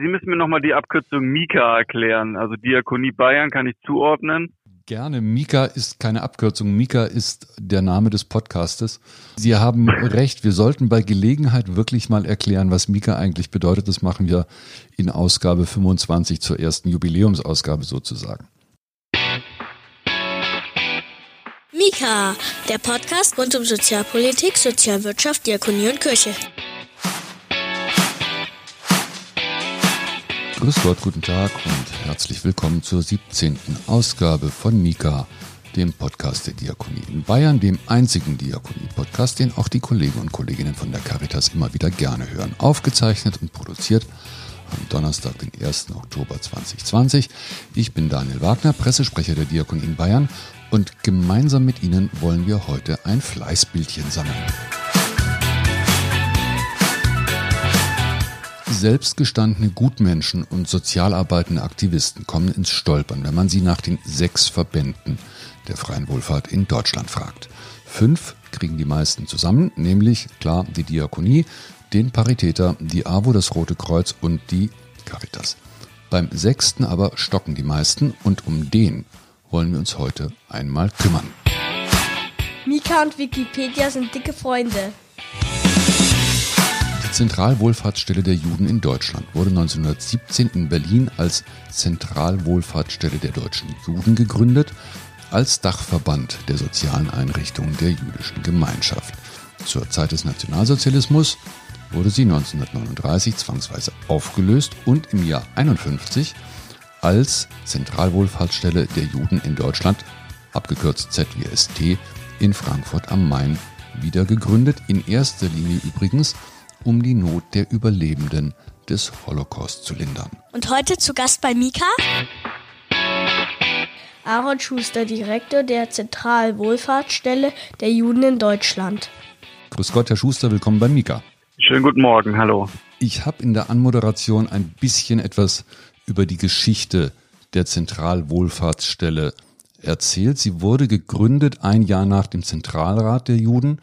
Sie müssen mir nochmal die Abkürzung Mika erklären. Also Diakonie Bayern kann ich zuordnen. Gerne. Mika ist keine Abkürzung. Mika ist der Name des Podcastes. Sie haben recht. Wir sollten bei Gelegenheit wirklich mal erklären, was Mika eigentlich bedeutet. Das machen wir in Ausgabe 25 zur ersten Jubiläumsausgabe sozusagen. Mika, der Podcast rund um Sozialpolitik, Sozialwirtschaft, Diakonie und Kirche. Grüß Gott, guten Tag und herzlich willkommen zur 17. Ausgabe von Mika, dem Podcast der Diakonie in Bayern, dem einzigen Diakonie-Podcast, den auch die Kollegen und Kolleginnen von der Caritas immer wieder gerne hören. Aufgezeichnet und produziert am Donnerstag, den 1. Oktober 2020. Ich bin Daniel Wagner, Pressesprecher der Diakonie in Bayern und gemeinsam mit Ihnen wollen wir heute ein Fleißbildchen sammeln. Selbstgestandene Gutmenschen und sozial arbeitende Aktivisten kommen ins Stolpern, wenn man sie nach den sechs Verbänden der freien Wohlfahrt in Deutschland fragt. Fünf kriegen die meisten zusammen, nämlich klar die Diakonie, den Paritäter, die AWO, das Rote Kreuz und die Caritas. Beim sechsten aber stocken die meisten und um den wollen wir uns heute einmal kümmern. Mika und Wikipedia sind dicke Freunde. Die Zentralwohlfahrtsstelle der Juden in Deutschland wurde 1917 in Berlin als Zentralwohlfahrtsstelle der deutschen Juden gegründet, als Dachverband der sozialen Einrichtungen der jüdischen Gemeinschaft. Zur Zeit des Nationalsozialismus wurde sie 1939 zwangsweise aufgelöst und im Jahr 1951 als Zentralwohlfahrtsstelle der Juden in Deutschland, abgekürzt ZWST, in Frankfurt am Main wieder gegründet, in erster Linie übrigens um die Not der Überlebenden des Holocaust zu lindern. Und heute zu Gast bei Mika? Aaron Schuster, Direktor der Zentralwohlfahrtsstelle der Juden in Deutschland. Grüß Gott, Herr Schuster, willkommen bei Mika. Schönen guten Morgen, hallo. Ich habe in der Anmoderation ein bisschen etwas über die Geschichte der Zentralwohlfahrtsstelle erzählt. Sie wurde gegründet ein Jahr nach dem Zentralrat der Juden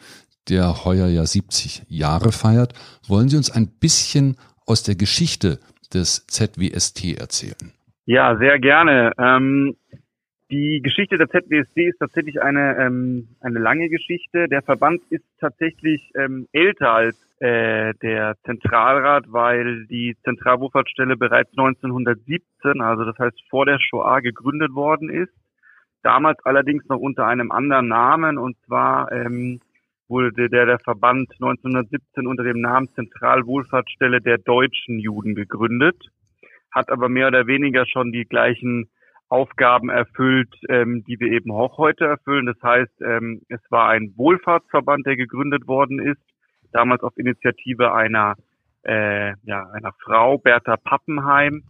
der heuer ja 70 Jahre feiert. Wollen Sie uns ein bisschen aus der Geschichte des ZWST erzählen? Ja, sehr gerne. Ähm, die Geschichte der ZWST ist tatsächlich eine, ähm, eine lange Geschichte. Der Verband ist tatsächlich ähm, älter als äh, der Zentralrat, weil die Zentralwohlfahrtsstelle bereits 1917, also das heißt vor der Shoah, gegründet worden ist. Damals allerdings noch unter einem anderen Namen und zwar ähm, wurde der, der Verband 1917 unter dem Namen Zentralwohlfahrtsstelle der deutschen Juden gegründet, hat aber mehr oder weniger schon die gleichen Aufgaben erfüllt, ähm, die wir eben auch heute erfüllen. Das heißt, ähm, es war ein Wohlfahrtsverband, der gegründet worden ist, damals auf Initiative einer, äh, ja, einer Frau, Bertha Pappenheim,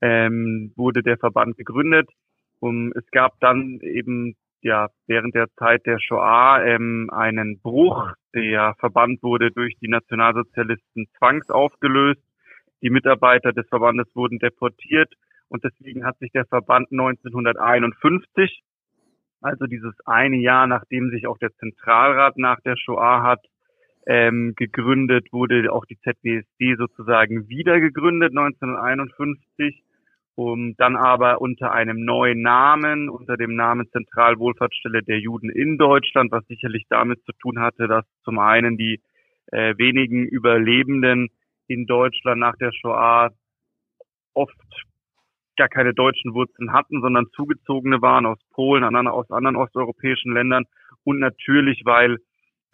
ähm, wurde der Verband gegründet. Und es gab dann eben ja während der Zeit der Shoah ähm, einen Bruch. Der Verband wurde durch die Nationalsozialisten zwangsaufgelöst. Die Mitarbeiter des Verbandes wurden deportiert und deswegen hat sich der Verband 1951, also dieses eine Jahr, nachdem sich auch der Zentralrat nach der Shoah hat ähm, gegründet, wurde auch die ZWSD sozusagen wieder gegründet 1951 um dann aber unter einem neuen Namen, unter dem Namen Zentralwohlfahrtsstelle der Juden in Deutschland, was sicherlich damit zu tun hatte, dass zum einen die äh, wenigen Überlebenden in Deutschland nach der Shoah oft gar keine deutschen Wurzeln hatten, sondern zugezogene waren aus Polen, aus anderen osteuropäischen Ländern und natürlich, weil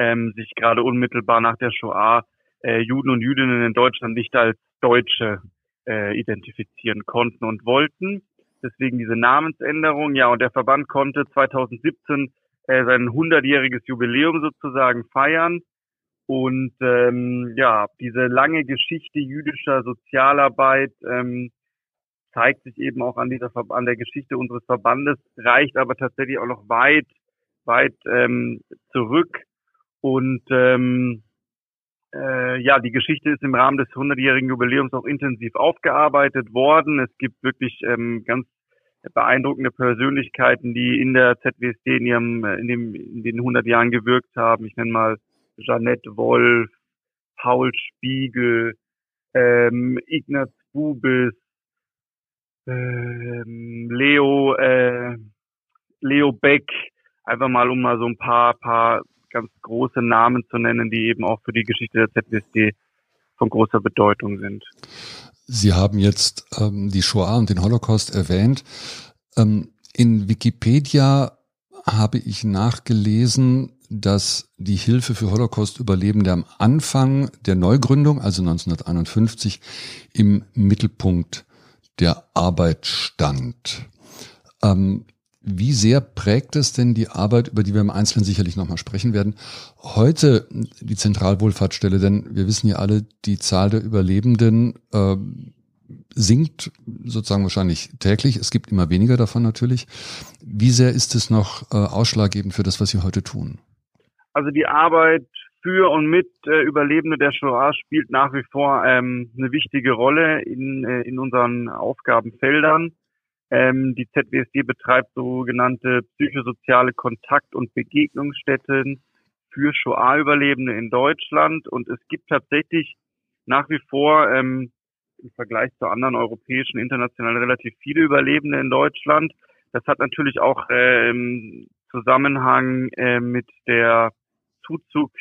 ähm, sich gerade unmittelbar nach der Shoah äh, Juden und Jüdinnen in Deutschland nicht als Deutsche äh, identifizieren konnten und wollten. Deswegen diese Namensänderung. Ja, und der Verband konnte 2017 äh, sein 100-jähriges Jubiläum sozusagen feiern. Und ähm, ja, diese lange Geschichte jüdischer Sozialarbeit ähm, zeigt sich eben auch an dieser an der Geschichte unseres Verbandes, reicht aber tatsächlich auch noch weit, weit ähm, zurück. Und ähm, äh, ja, die Geschichte ist im Rahmen des 100-jährigen Jubiläums auch intensiv aufgearbeitet worden. Es gibt wirklich ähm, ganz beeindruckende Persönlichkeiten, die in der ZWSD in, ihrem, äh, in, dem, in den 100 Jahren gewirkt haben. Ich nenne mal Jeanette Wolf, Paul Spiegel, ähm, Ignaz Bubis, ähm, Leo, äh, Leo Beck, einfach mal um mal so ein paar, paar ganz große Namen zu nennen, die eben auch für die Geschichte der ZWSD von großer Bedeutung sind. Sie haben jetzt ähm, die Shoah und den Holocaust erwähnt. Ähm, in Wikipedia habe ich nachgelesen, dass die Hilfe für Holocaust-Überlebende am Anfang der Neugründung, also 1951, im Mittelpunkt der Arbeit stand. Ähm, wie sehr prägt es denn die Arbeit, über die wir im Einzelnen sicherlich nochmal sprechen werden, heute die Zentralwohlfahrtsstelle? Denn wir wissen ja alle, die Zahl der Überlebenden äh, sinkt sozusagen wahrscheinlich täglich. Es gibt immer weniger davon natürlich. Wie sehr ist es noch äh, ausschlaggebend für das, was Sie heute tun? Also die Arbeit für und mit äh, Überlebende der Shoah spielt nach wie vor ähm, eine wichtige Rolle in, äh, in unseren Aufgabenfeldern. Ähm, die ZWSD betreibt sogenannte psychosoziale Kontakt- und Begegnungsstätten für Shoah-Überlebende in Deutschland. Und es gibt tatsächlich nach wie vor ähm, im Vergleich zu anderen europäischen, internationalen relativ viele Überlebende in Deutschland. Das hat natürlich auch ähm, Zusammenhang äh, mit der Zuzug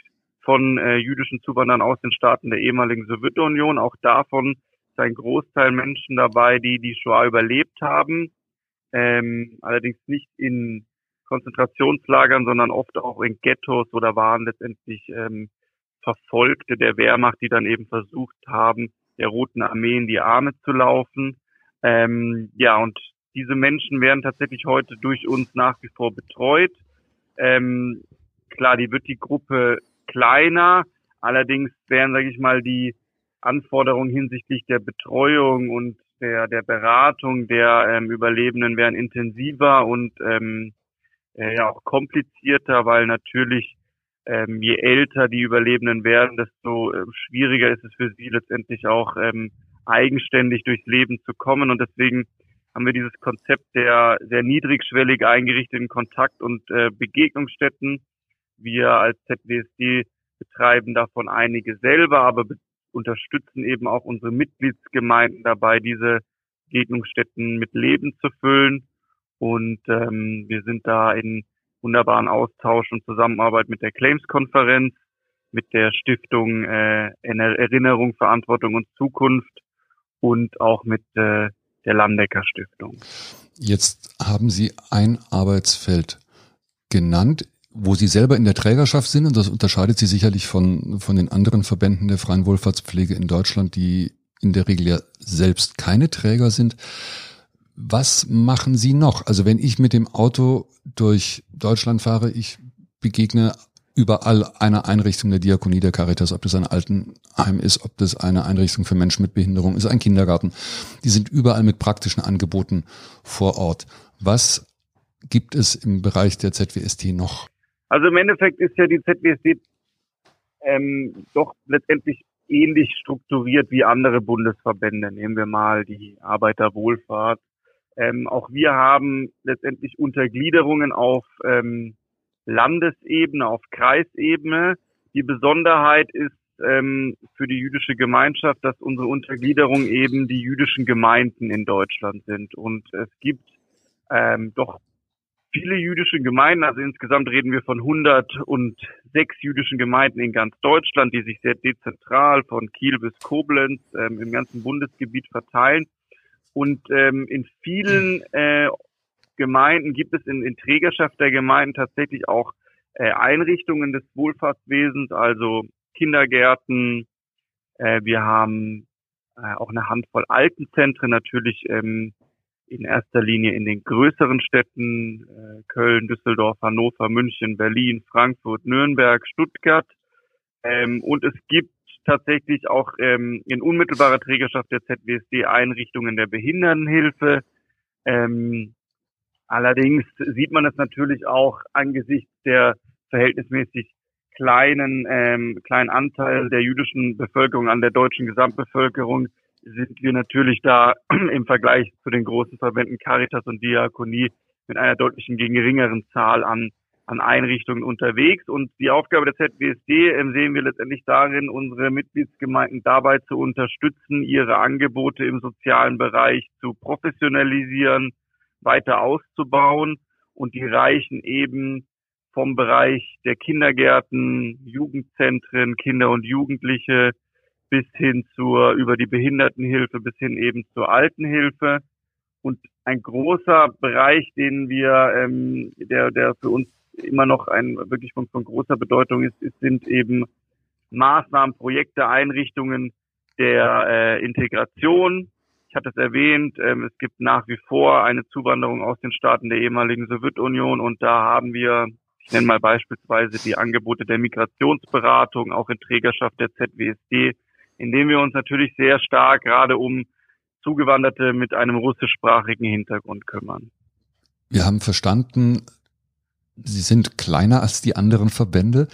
von äh, jüdischen Zuwanderern aus den Staaten der ehemaligen Sowjetunion. Auch davon ein Großteil Menschen dabei, die die Shoah überlebt haben, ähm, allerdings nicht in Konzentrationslagern, sondern oft auch in Ghettos oder waren letztendlich ähm, Verfolgte der Wehrmacht, die dann eben versucht haben, der Roten Armee in die Arme zu laufen. Ähm, ja, und diese Menschen werden tatsächlich heute durch uns nach wie vor betreut. Ähm, klar, die wird die Gruppe kleiner, allerdings werden, sage ich mal, die Anforderungen hinsichtlich der Betreuung und der, der Beratung der ähm, Überlebenden werden intensiver und ähm, äh, ja auch komplizierter, weil natürlich ähm, je älter die Überlebenden werden, desto äh, schwieriger ist es für sie letztendlich auch ähm, eigenständig durchs Leben zu kommen. Und deswegen haben wir dieses Konzept der sehr niedrigschwellig eingerichteten Kontakt- und äh, Begegnungsstätten. Wir als ZWSD betreiben davon einige selber, aber unterstützen eben auch unsere Mitgliedsgemeinden dabei, diese Begegnungsstätten mit Leben zu füllen. Und ähm, wir sind da in wunderbaren Austausch und Zusammenarbeit mit der Claims-Konferenz, mit der Stiftung äh, Erinnerung, Verantwortung und Zukunft und auch mit äh, der Landecker Stiftung. Jetzt haben Sie ein Arbeitsfeld genannt wo Sie selber in der Trägerschaft sind, und das unterscheidet Sie sicherlich von, von den anderen Verbänden der freien Wohlfahrtspflege in Deutschland, die in der Regel ja selbst keine Träger sind. Was machen Sie noch? Also wenn ich mit dem Auto durch Deutschland fahre, ich begegne überall einer Einrichtung der Diakonie der Caritas, ob das ein Altenheim ist, ob das eine Einrichtung für Menschen mit Behinderung ist, ein Kindergarten. Die sind überall mit praktischen Angeboten vor Ort. Was gibt es im Bereich der ZWST noch? Also im Endeffekt ist ja die ZWSD ähm, doch letztendlich ähnlich strukturiert wie andere Bundesverbände. Nehmen wir mal die Arbeiterwohlfahrt. Ähm, auch wir haben letztendlich Untergliederungen auf ähm, Landesebene, auf Kreisebene. Die Besonderheit ist ähm, für die jüdische Gemeinschaft, dass unsere Untergliederung eben die jüdischen Gemeinden in Deutschland sind. Und es gibt ähm, doch viele jüdische Gemeinden, also insgesamt reden wir von 106 jüdischen Gemeinden in ganz Deutschland, die sich sehr dezentral von Kiel bis Koblenz ähm, im ganzen Bundesgebiet verteilen. Und ähm, in vielen äh, Gemeinden gibt es in, in Trägerschaft der Gemeinden tatsächlich auch äh, Einrichtungen des Wohlfahrtswesens, also Kindergärten. Äh, wir haben äh, auch eine Handvoll Altenzentren natürlich ähm, in erster Linie in den größeren Städten äh, Köln, Düsseldorf, Hannover, München, Berlin, Frankfurt, Nürnberg, Stuttgart. Ähm, und es gibt tatsächlich auch ähm, in unmittelbarer Trägerschaft der ZWSD Einrichtungen der Behindertenhilfe. Ähm, allerdings sieht man es natürlich auch angesichts der verhältnismäßig kleinen ähm, kleinen Anteil der jüdischen Bevölkerung an der deutschen Gesamtbevölkerung sind wir natürlich da im Vergleich zu den großen Verbänden Caritas und Diakonie mit einer deutlichen geringeren Zahl an an Einrichtungen unterwegs. Und die Aufgabe der ZWSD ähm, sehen wir letztendlich darin, unsere Mitgliedsgemeinden dabei zu unterstützen, ihre Angebote im sozialen Bereich zu professionalisieren, weiter auszubauen und die Reichen eben vom Bereich der Kindergärten, Jugendzentren, Kinder und Jugendliche bis hin zur, über die Behindertenhilfe bis hin eben zur Altenhilfe. Und ein großer Bereich, den wir, ähm, der, der für uns immer noch ein wirklich von, von großer Bedeutung ist, ist, sind eben Maßnahmen, Projekte, Einrichtungen der äh, Integration. Ich hatte es erwähnt, ähm, es gibt nach wie vor eine Zuwanderung aus den Staaten der ehemaligen Sowjetunion und da haben wir, ich nenne mal beispielsweise die Angebote der Migrationsberatung, auch in Trägerschaft der ZWSD, indem wir uns natürlich sehr stark gerade um Zugewanderte mit einem russischsprachigen Hintergrund kümmern. Wir haben verstanden, Sie sind kleiner als die anderen Verbände.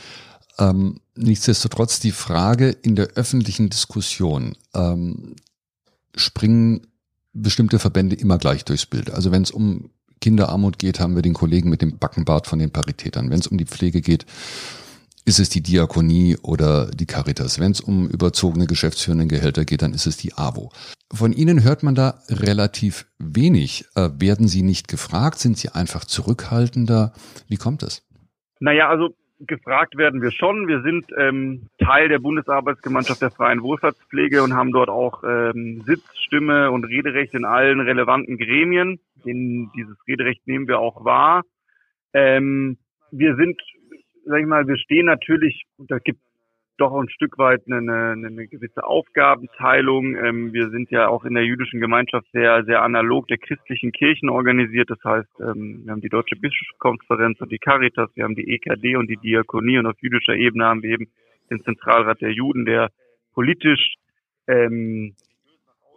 Ähm, nichtsdestotrotz die Frage in der öffentlichen Diskussion, ähm, springen bestimmte Verbände immer gleich durchs Bild. Also wenn es um Kinderarmut geht, haben wir den Kollegen mit dem Backenbart von den Paritätern. Wenn es um die Pflege geht, ist es die Diakonie oder die Caritas. Wenn es um überzogene geschäftsführende Gehälter geht, dann ist es die AWO. Von Ihnen hört man da relativ wenig. Äh, werden Sie nicht gefragt? Sind Sie einfach zurückhaltender? Wie kommt es? Naja, also gefragt werden wir schon. Wir sind ähm, Teil der Bundesarbeitsgemeinschaft der freien Wohlfahrtspflege und haben dort auch ähm, Sitzstimme und Rederecht in allen relevanten Gremien. In dieses Rederecht nehmen wir auch wahr. Ähm, wir sind sag ich mal, wir stehen natürlich, da gibt doch ein Stück weit eine, eine, eine gewisse Aufgabenteilung. Ähm, wir sind ja auch in der jüdischen Gemeinschaft sehr, sehr analog der christlichen Kirchen organisiert. Das heißt, ähm, wir haben die Deutsche Bischofskonferenz und die Caritas, wir haben die EKD und die Diakonie und auf jüdischer Ebene haben wir eben den Zentralrat der Juden, der politisch ähm,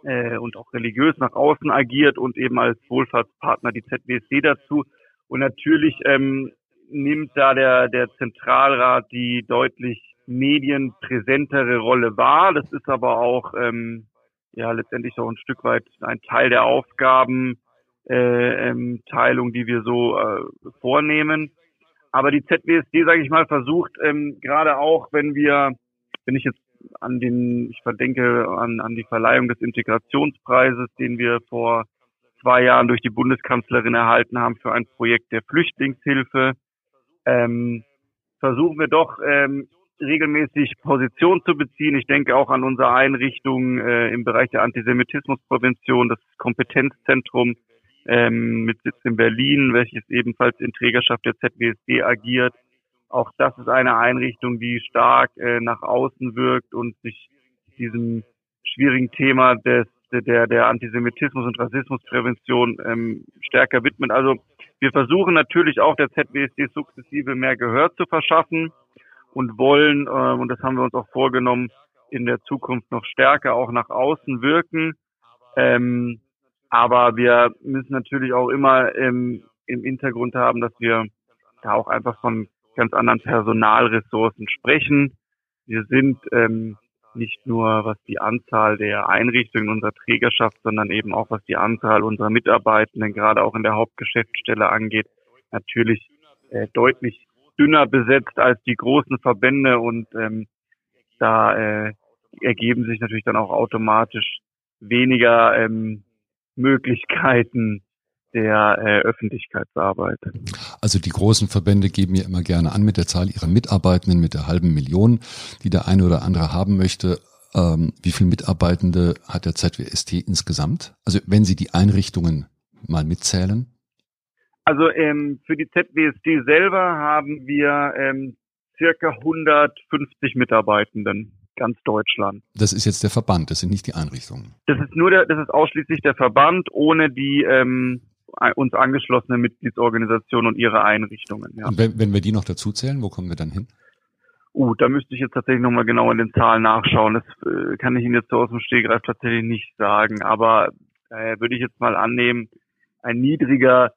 äh, und auch religiös nach außen agiert und eben als Wohlfahrtspartner die ZWSD dazu. Und natürlich ähm, nimmt da der, der Zentralrat die deutlich medienpräsentere Rolle wahr. Das ist aber auch ähm, ja letztendlich auch ein Stück weit ein Teil der Aufgabenteilung, äh, ähm, die wir so äh, vornehmen. Aber die ZWSD, sage ich mal, versucht ähm, gerade auch, wenn wir, wenn ich jetzt an den, ich verdenke an, an die Verleihung des Integrationspreises, den wir vor zwei Jahren durch die Bundeskanzlerin erhalten haben für ein Projekt der Flüchtlingshilfe, ähm, versuchen wir doch ähm, regelmäßig Position zu beziehen. Ich denke auch an unsere Einrichtung äh, im Bereich der Antisemitismusprävention, das Kompetenzzentrum ähm, mit Sitz in Berlin, welches ebenfalls in Trägerschaft der ZWSD agiert. Auch das ist eine Einrichtung, die stark äh, nach außen wirkt und sich diesem schwierigen Thema des der, der Antisemitismus- und Rassismusprävention ähm, stärker widmet. Also wir versuchen natürlich auch der ZWSD sukzessive mehr Gehör zu verschaffen und wollen, äh, und das haben wir uns auch vorgenommen, in der Zukunft noch stärker auch nach außen wirken. Ähm, aber wir müssen natürlich auch immer ähm, im Hintergrund haben, dass wir da auch einfach von ganz anderen Personalressourcen sprechen. Wir sind ähm, nicht nur was die Anzahl der Einrichtungen unserer Trägerschaft, sondern eben auch was die Anzahl unserer Mitarbeitenden gerade auch in der Hauptgeschäftsstelle angeht, natürlich äh, deutlich dünner besetzt als die großen Verbände. Und ähm, da äh, ergeben sich natürlich dann auch automatisch weniger ähm, Möglichkeiten der äh, Öffentlichkeitsarbeit. Also die großen Verbände geben ja immer gerne an mit der Zahl ihrer Mitarbeitenden, mit der halben Million, die der eine oder andere haben möchte. Ähm, wie viele Mitarbeitende hat der ZWST insgesamt? Also wenn Sie die Einrichtungen mal mitzählen? Also ähm, für die ZWSD selber haben wir ähm, circa 150 Mitarbeitenden ganz Deutschland. Das ist jetzt der Verband, das sind nicht die Einrichtungen. Das ist nur der, das ist ausschließlich der Verband ohne die ähm, uns angeschlossene Mitgliedsorganisationen und ihre Einrichtungen. Ja. Und wenn, wenn wir die noch dazu zählen, wo kommen wir dann hin? Uh, da müsste ich jetzt tatsächlich nochmal genau in den Zahlen nachschauen. Das äh, kann ich Ihnen jetzt so aus dem Stegreif tatsächlich nicht sagen. Aber äh, würde ich jetzt mal annehmen, ein niedriger,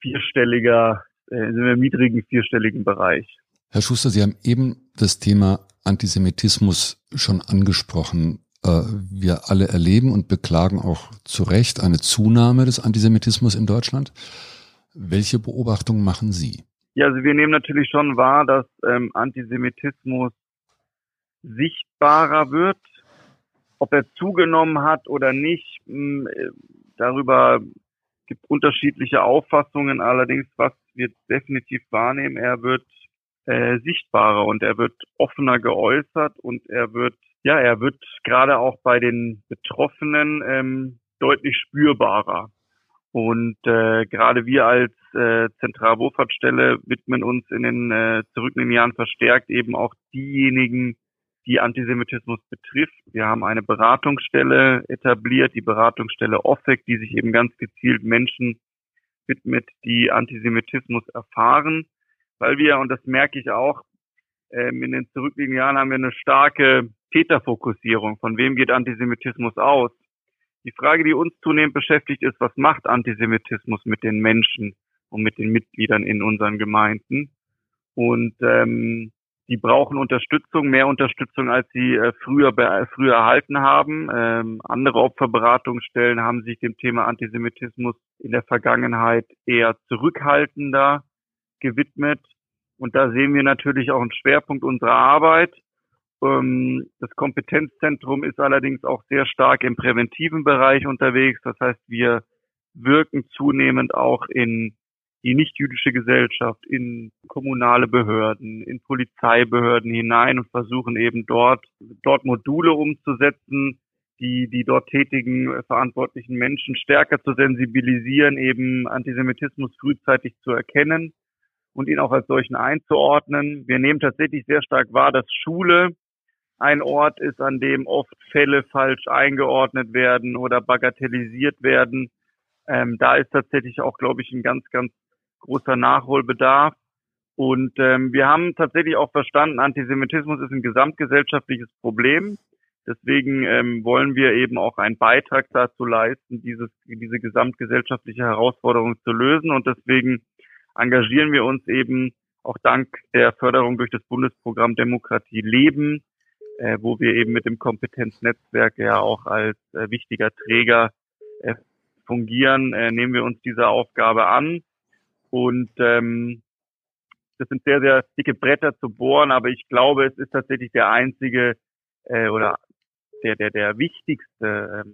vierstelliger, äh, sind wir im niedrigen, vierstelligen Bereich. Herr Schuster, Sie haben eben das Thema Antisemitismus schon angesprochen. Äh, wir alle erleben und beklagen auch zu Recht eine Zunahme des Antisemitismus in Deutschland. Welche Beobachtungen machen Sie? Ja, also wir nehmen natürlich schon wahr, dass ähm, Antisemitismus sichtbarer wird. Ob er zugenommen hat oder nicht, mh, äh, darüber gibt unterschiedliche Auffassungen. Allerdings, was wir definitiv wahrnehmen, er wird äh, sichtbarer und er wird offener geäußert und er wird, ja, er wird gerade auch bei den Betroffenen ähm, deutlich spürbarer. Und äh, gerade wir als äh, Zentralwohlfahrtsstelle widmen uns in den äh, zurückliegenden Jahren verstärkt eben auch diejenigen, die Antisemitismus betrifft. Wir haben eine Beratungsstelle etabliert, die Beratungsstelle OFFEC, die sich eben ganz gezielt Menschen widmet, die Antisemitismus erfahren, weil wir, und das merke ich auch, ähm, in den zurückliegenden Jahren haben wir eine starke Täterfokussierung. Von wem geht Antisemitismus aus? Die Frage, die uns zunehmend beschäftigt, ist, was macht Antisemitismus mit den Menschen und mit den Mitgliedern in unseren Gemeinden? Und ähm, die brauchen Unterstützung, mehr Unterstützung, als sie äh, früher, früher erhalten haben. Ähm, andere Opferberatungsstellen haben sich dem Thema Antisemitismus in der Vergangenheit eher zurückhaltender gewidmet. Und da sehen wir natürlich auch einen Schwerpunkt unserer Arbeit. Ähm, das Kompetenzzentrum ist allerdings auch sehr stark im präventiven Bereich unterwegs. Das heißt, wir wirken zunehmend auch in die nichtjüdische Gesellschaft, in kommunale Behörden, in Polizeibehörden hinein und versuchen eben dort, dort Module umzusetzen, die die dort tätigen verantwortlichen Menschen stärker zu sensibilisieren, eben Antisemitismus frühzeitig zu erkennen und ihn auch als solchen einzuordnen. Wir nehmen tatsächlich sehr stark wahr, dass Schule ein Ort ist, an dem oft Fälle falsch eingeordnet werden oder bagatellisiert werden. Ähm, da ist tatsächlich auch, glaube ich, ein ganz, ganz großer Nachholbedarf. Und ähm, wir haben tatsächlich auch verstanden, Antisemitismus ist ein gesamtgesellschaftliches Problem. Deswegen ähm, wollen wir eben auch einen Beitrag dazu leisten, dieses, diese gesamtgesellschaftliche Herausforderung zu lösen. Und deswegen engagieren wir uns eben auch dank der Förderung durch das Bundesprogramm Demokratie leben äh, wo wir eben mit dem Kompetenznetzwerk ja auch als äh, wichtiger Träger äh, fungieren, äh, nehmen wir uns diese Aufgabe an. Und ähm, das sind sehr, sehr dicke Bretter zu bohren, aber ich glaube, es ist tatsächlich der einzige äh, oder der, der, der wichtigste äh,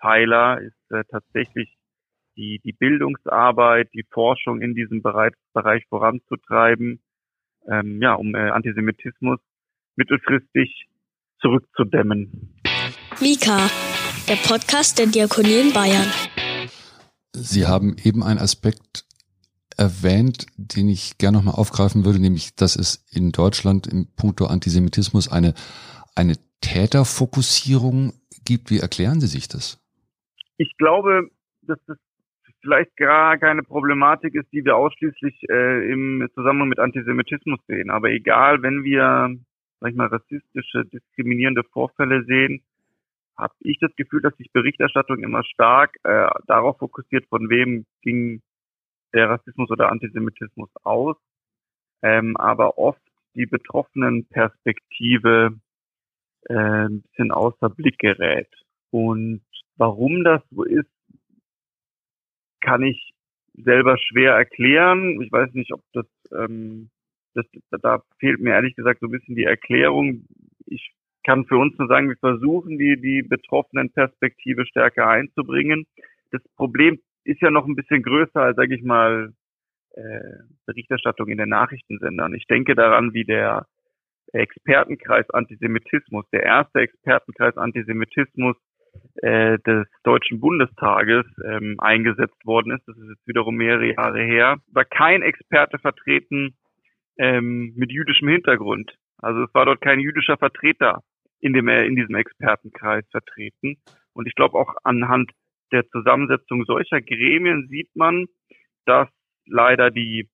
Pfeiler ist äh, tatsächlich die, die Bildungsarbeit, die Forschung in diesem Bereich, Bereich voranzutreiben, ähm, ja, um äh, Antisemitismus mittelfristig zurückzudämmen. Mika, der Podcast der Diakonie in Bayern. Sie haben eben einen Aspekt erwähnt, den ich gerne nochmal aufgreifen würde, nämlich, dass es in Deutschland im Punkto Antisemitismus eine, eine Täterfokussierung gibt. Wie erklären Sie sich das? Ich glaube, dass das vielleicht gar keine Problematik ist, die wir ausschließlich äh, im Zusammenhang mit Antisemitismus sehen. Aber egal, wenn wir sag ich mal, rassistische, diskriminierende Vorfälle sehen, habe ich das Gefühl, dass sich Berichterstattung immer stark äh, darauf fokussiert, von wem ging der Rassismus oder Antisemitismus aus, ähm, aber oft die betroffenen Perspektive äh, ein bisschen außer Blick gerät. Und warum das so ist, kann ich selber schwer erklären. Ich weiß nicht, ob das ähm, das, da fehlt mir ehrlich gesagt so ein bisschen die Erklärung. Ich kann für uns nur sagen, wir versuchen, die, die betroffenen Perspektive stärker einzubringen. Das Problem ist ja noch ein bisschen größer als, sage ich mal, äh, Berichterstattung in den Nachrichtensendern. Ich denke daran, wie der Expertenkreis Antisemitismus, der erste Expertenkreis Antisemitismus äh, des Deutschen Bundestages ähm, eingesetzt worden ist. Das ist jetzt wiederum mehrere Jahre her. War kein Experte vertreten, ähm, mit jüdischem Hintergrund. Also es war dort kein jüdischer Vertreter in dem in diesem Expertenkreis vertreten. Und ich glaube auch anhand der Zusammensetzung solcher Gremien sieht man, dass leider die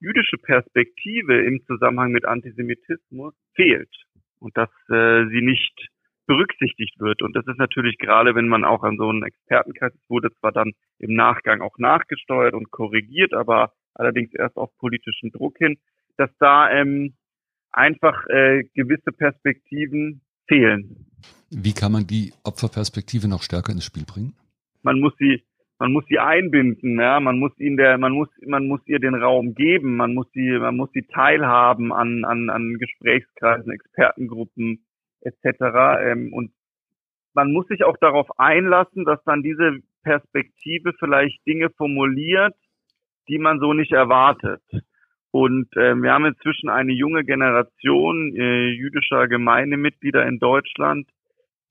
jüdische Perspektive im Zusammenhang mit Antisemitismus fehlt und dass äh, sie nicht berücksichtigt wird. Und das ist natürlich gerade, wenn man auch an so einen Expertenkreis wurde, zwar dann im Nachgang auch nachgesteuert und korrigiert, aber allerdings erst auf politischen Druck hin, dass da ähm, einfach äh, gewisse Perspektiven fehlen. Wie kann man die Opferperspektive noch stärker ins Spiel bringen? Man muss sie, man muss sie einbinden, ja, man muss ihnen der, man muss, man muss ihr den Raum geben, man muss sie, man muss sie teilhaben an, an, an Gesprächskreisen, Expertengruppen etc. Ähm, und man muss sich auch darauf einlassen, dass dann diese Perspektive vielleicht Dinge formuliert, die man so nicht erwartet. Und äh, wir haben inzwischen eine junge Generation äh, jüdischer Gemeindemitglieder in Deutschland,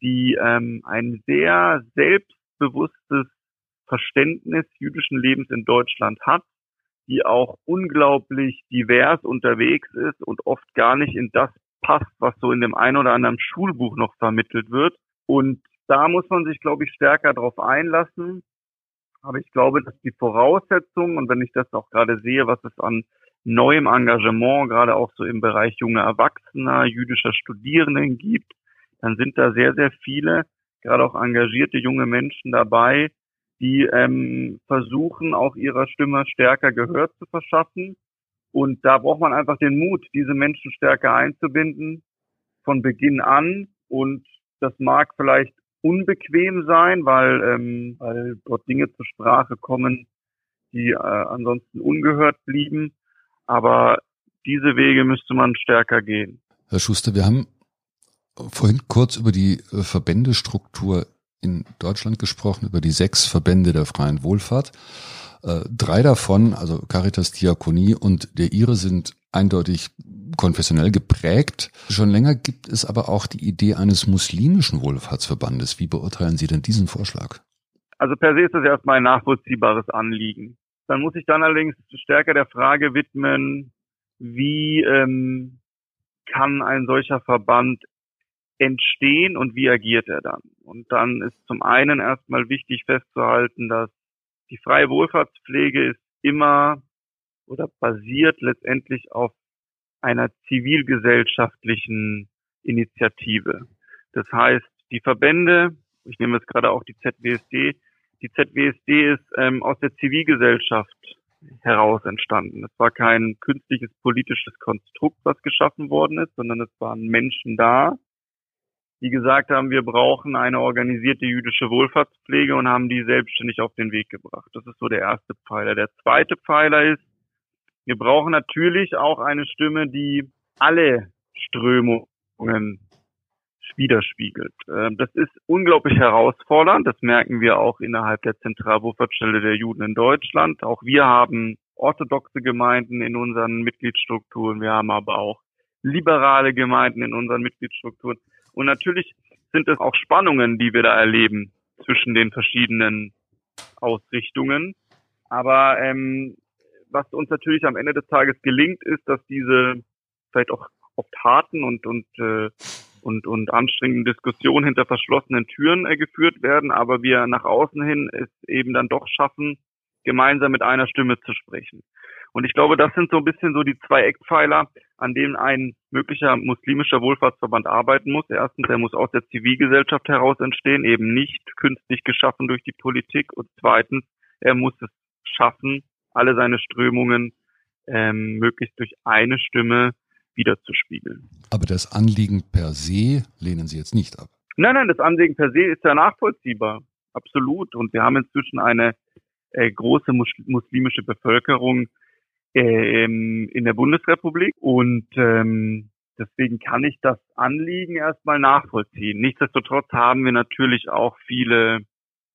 die ähm, ein sehr selbstbewusstes Verständnis jüdischen Lebens in Deutschland hat, die auch unglaublich divers unterwegs ist und oft gar nicht in das passt, was so in dem ein oder anderen Schulbuch noch vermittelt wird. Und da muss man sich, glaube ich, stärker darauf einlassen. Aber ich glaube, dass die Voraussetzungen, und wenn ich das auch gerade sehe, was es an neuem Engagement, gerade auch so im Bereich junger Erwachsener, jüdischer Studierenden gibt, dann sind da sehr, sehr viele, gerade auch engagierte junge Menschen dabei, die ähm, versuchen, auch ihrer Stimme stärker Gehör zu verschaffen. Und da braucht man einfach den Mut, diese Menschen stärker einzubinden von Beginn an. Und das mag vielleicht unbequem sein, weil, ähm, weil dort Dinge zur Sprache kommen, die äh, ansonsten ungehört blieben. Aber diese Wege müsste man stärker gehen. Herr Schuster, wir haben vorhin kurz über die äh, Verbändestruktur in Deutschland gesprochen, über die sechs Verbände der freien Wohlfahrt. Äh, drei davon, also Caritas, Diakonie und der Ihre, sind eindeutig konfessionell geprägt. Schon länger gibt es aber auch die Idee eines muslimischen Wohlfahrtsverbandes. Wie beurteilen Sie denn diesen Vorschlag? Also per se ist das erstmal ein nachvollziehbares Anliegen. Dann muss ich dann allerdings stärker der Frage widmen, wie ähm, kann ein solcher Verband entstehen und wie agiert er dann? Und dann ist zum einen erstmal wichtig festzuhalten, dass die freie Wohlfahrtspflege ist immer oder basiert letztendlich auf einer zivilgesellschaftlichen Initiative. Das heißt, die Verbände, ich nehme jetzt gerade auch die ZWSD, die ZWSD ist ähm, aus der Zivilgesellschaft heraus entstanden. Es war kein künstliches politisches Konstrukt, was geschaffen worden ist, sondern es waren Menschen da, die gesagt haben, wir brauchen eine organisierte jüdische Wohlfahrtspflege und haben die selbstständig auf den Weg gebracht. Das ist so der erste Pfeiler. Der zweite Pfeiler ist, wir brauchen natürlich auch eine Stimme, die alle Strömungen widerspiegelt. Ähm, das ist unglaublich herausfordernd. Das merken wir auch innerhalb der Zentralwohlfahrtsstelle der Juden in Deutschland. Auch wir haben orthodoxe Gemeinden in unseren Mitgliedsstrukturen. Wir haben aber auch liberale Gemeinden in unseren Mitgliedsstrukturen. Und natürlich sind es auch Spannungen, die wir da erleben zwischen den verschiedenen Ausrichtungen. Aber ähm, was uns natürlich am Ende des Tages gelingt, ist, dass diese vielleicht auch oft harten und und äh, und, und anstrengenden Diskussionen hinter verschlossenen Türen äh, geführt werden, aber wir nach außen hin es eben dann doch schaffen, gemeinsam mit einer Stimme zu sprechen. Und ich glaube, das sind so ein bisschen so die zwei Eckpfeiler, an denen ein möglicher muslimischer Wohlfahrtsverband arbeiten muss. Erstens, er muss aus der Zivilgesellschaft heraus entstehen, eben nicht künstlich geschaffen durch die Politik. Und zweitens, er muss es schaffen, alle seine Strömungen ähm, möglichst durch eine Stimme wiederzuspiegeln. Aber das Anliegen per se lehnen Sie jetzt nicht ab. Nein, nein, das Anliegen per se ist ja nachvollziehbar. Absolut. Und wir haben inzwischen eine äh, große muslimische Bevölkerung äh, in der Bundesrepublik und ähm, deswegen kann ich das Anliegen erstmal nachvollziehen. Nichtsdestotrotz haben wir natürlich auch viele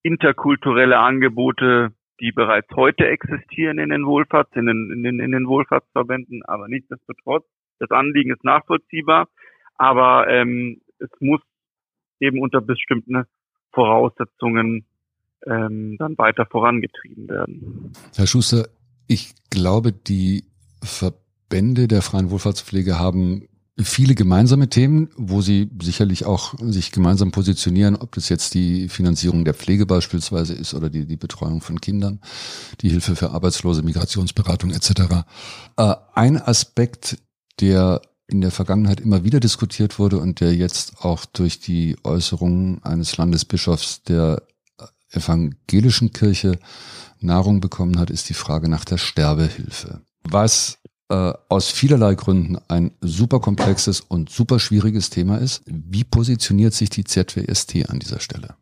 interkulturelle Angebote die bereits heute existieren in den Wohlfahrts, in den, in den, in den Wohlfahrtsverbänden, aber nichtsdestotrotz, das Anliegen ist nachvollziehbar, aber ähm, es muss eben unter bestimmten Voraussetzungen ähm, dann weiter vorangetrieben werden. Herr Schuster, ich glaube, die Verbände der freien Wohlfahrtspflege haben viele gemeinsame Themen, wo sie sicherlich auch sich gemeinsam positionieren, ob das jetzt die Finanzierung der Pflege beispielsweise ist oder die, die Betreuung von Kindern, die Hilfe für Arbeitslose, Migrationsberatung etc. Äh, ein Aspekt, der in der Vergangenheit immer wieder diskutiert wurde und der jetzt auch durch die Äußerungen eines Landesbischofs der evangelischen Kirche Nahrung bekommen hat, ist die Frage nach der Sterbehilfe. Was äh, aus vielerlei Gründen ein super komplexes und super schwieriges Thema ist. Wie positioniert sich die ZWST an dieser Stelle?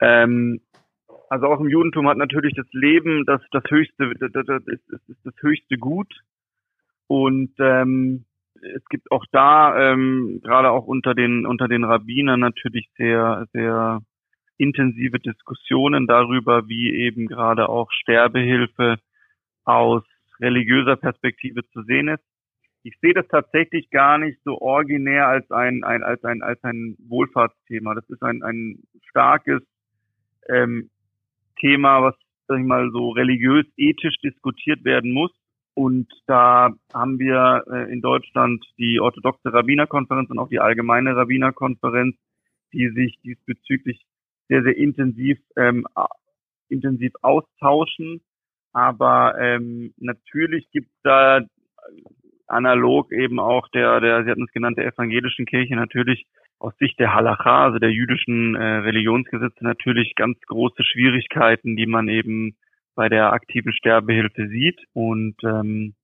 Ähm, Also auch im Judentum hat natürlich das Leben das, das höchste, das, das, das höchste Gut. Und ähm, es gibt auch da, ähm, gerade auch unter den, unter den Rabbinern natürlich sehr, sehr intensive Diskussionen darüber, wie eben gerade auch Sterbehilfe aus religiöser Perspektive zu sehen ist. Ich sehe das tatsächlich gar nicht so originär als ein, ein als ein als ein Wohlfahrtsthema. Das ist ein ein starkes ähm, Thema, was sag ich mal so religiös ethisch diskutiert werden muss. Und da haben wir äh, in Deutschland die orthodoxe Rabbinerkonferenz und auch die allgemeine Rabbinerkonferenz, die sich diesbezüglich sehr, sehr intensiv, ähm, intensiv austauschen. Aber ähm, natürlich gibt da analog eben auch der, der, Sie hatten es genannt, der evangelischen Kirche natürlich aus Sicht der Halacha, also der jüdischen äh, Religionsgesetze natürlich ganz große Schwierigkeiten, die man eben bei der aktiven Sterbehilfe sieht. Und ähm,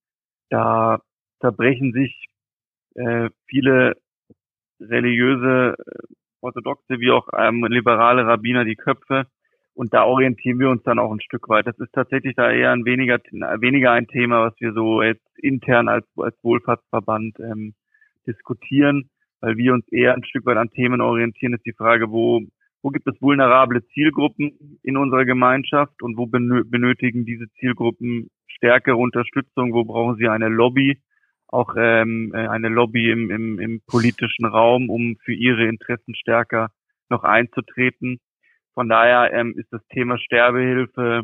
da zerbrechen sich äh, viele religiöse, äh, orthodoxe wie auch ähm, liberale Rabbiner die Köpfe. Und da orientieren wir uns dann auch ein Stück weit. Das ist tatsächlich da eher ein weniger, weniger ein Thema, was wir so jetzt intern als, als Wohlfahrtsverband ähm, diskutieren, weil wir uns eher ein Stück weit an Themen orientieren, ist die Frage, wo wo gibt es vulnerable Zielgruppen in unserer Gemeinschaft und wo benötigen diese Zielgruppen stärkere Unterstützung, wo brauchen sie eine Lobby, auch ähm, äh, eine Lobby im, im, im politischen Raum, um für ihre Interessen stärker noch einzutreten. Von daher ähm, ist das Thema Sterbehilfe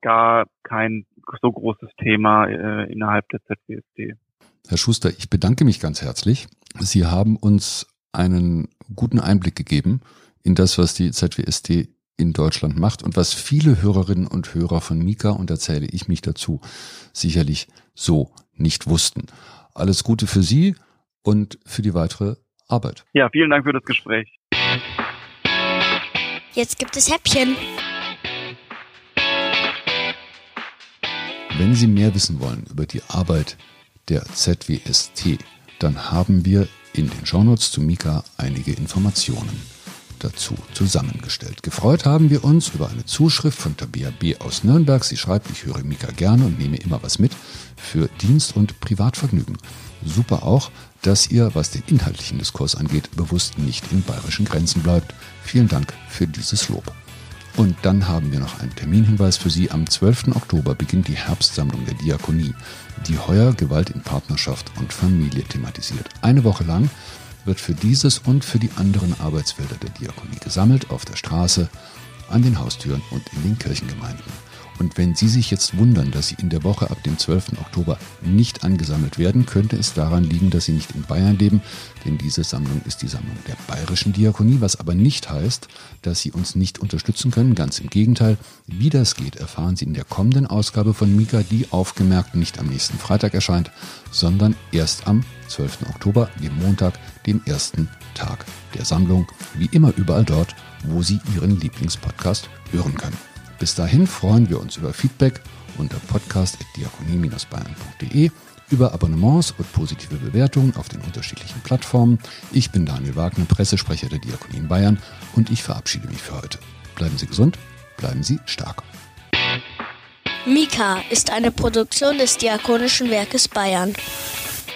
gar kein so großes Thema äh, innerhalb der ZWSD. Herr Schuster, ich bedanke mich ganz herzlich. Sie haben uns einen guten Einblick gegeben in das, was die ZWST in Deutschland macht und was viele Hörerinnen und Hörer von Mika, und erzähle ich mich dazu, sicherlich so nicht wussten. Alles Gute für Sie und für die weitere Arbeit. Ja, vielen Dank für das Gespräch. Jetzt gibt es Häppchen. Wenn Sie mehr wissen wollen über die Arbeit der ZWST, dann haben wir in den Shownotes zu Mika einige Informationen dazu zusammengestellt. Gefreut haben wir uns über eine Zuschrift von Tabea B. aus Nürnberg. Sie schreibt, ich höre Mika gerne und nehme immer was mit für Dienst- und Privatvergnügen. Super auch, dass ihr, was den inhaltlichen Diskurs angeht, bewusst nicht in bayerischen Grenzen bleibt. Vielen Dank für dieses Lob. Und dann haben wir noch einen Terminhinweis für Sie. Am 12. Oktober beginnt die Herbstsammlung der Diakonie, die heuer Gewalt in Partnerschaft und Familie thematisiert. Eine Woche lang wird für dieses und für die anderen Arbeitsfelder der Diakonie gesammelt auf der Straße, an den Haustüren und in den Kirchengemeinden. Und wenn Sie sich jetzt wundern, dass Sie in der Woche ab dem 12. Oktober nicht angesammelt werden, könnte es daran liegen, dass Sie nicht in Bayern leben, denn diese Sammlung ist die Sammlung der bayerischen Diakonie, was aber nicht heißt, dass Sie uns nicht unterstützen können. Ganz im Gegenteil, wie das geht, erfahren Sie in der kommenden Ausgabe von Mika, die aufgemerkt nicht am nächsten Freitag erscheint, sondern erst am 12. Oktober, dem Montag, dem ersten Tag der Sammlung, wie immer überall dort, wo Sie Ihren Lieblingspodcast hören können. Bis dahin freuen wir uns über Feedback unter podcast.diakonie-bayern.de, über Abonnements und positive Bewertungen auf den unterschiedlichen Plattformen. Ich bin Daniel Wagner, Pressesprecher der Diakonie in Bayern und ich verabschiede mich für heute. Bleiben Sie gesund, bleiben Sie stark. Mika ist eine Produktion des Diakonischen Werkes Bayern.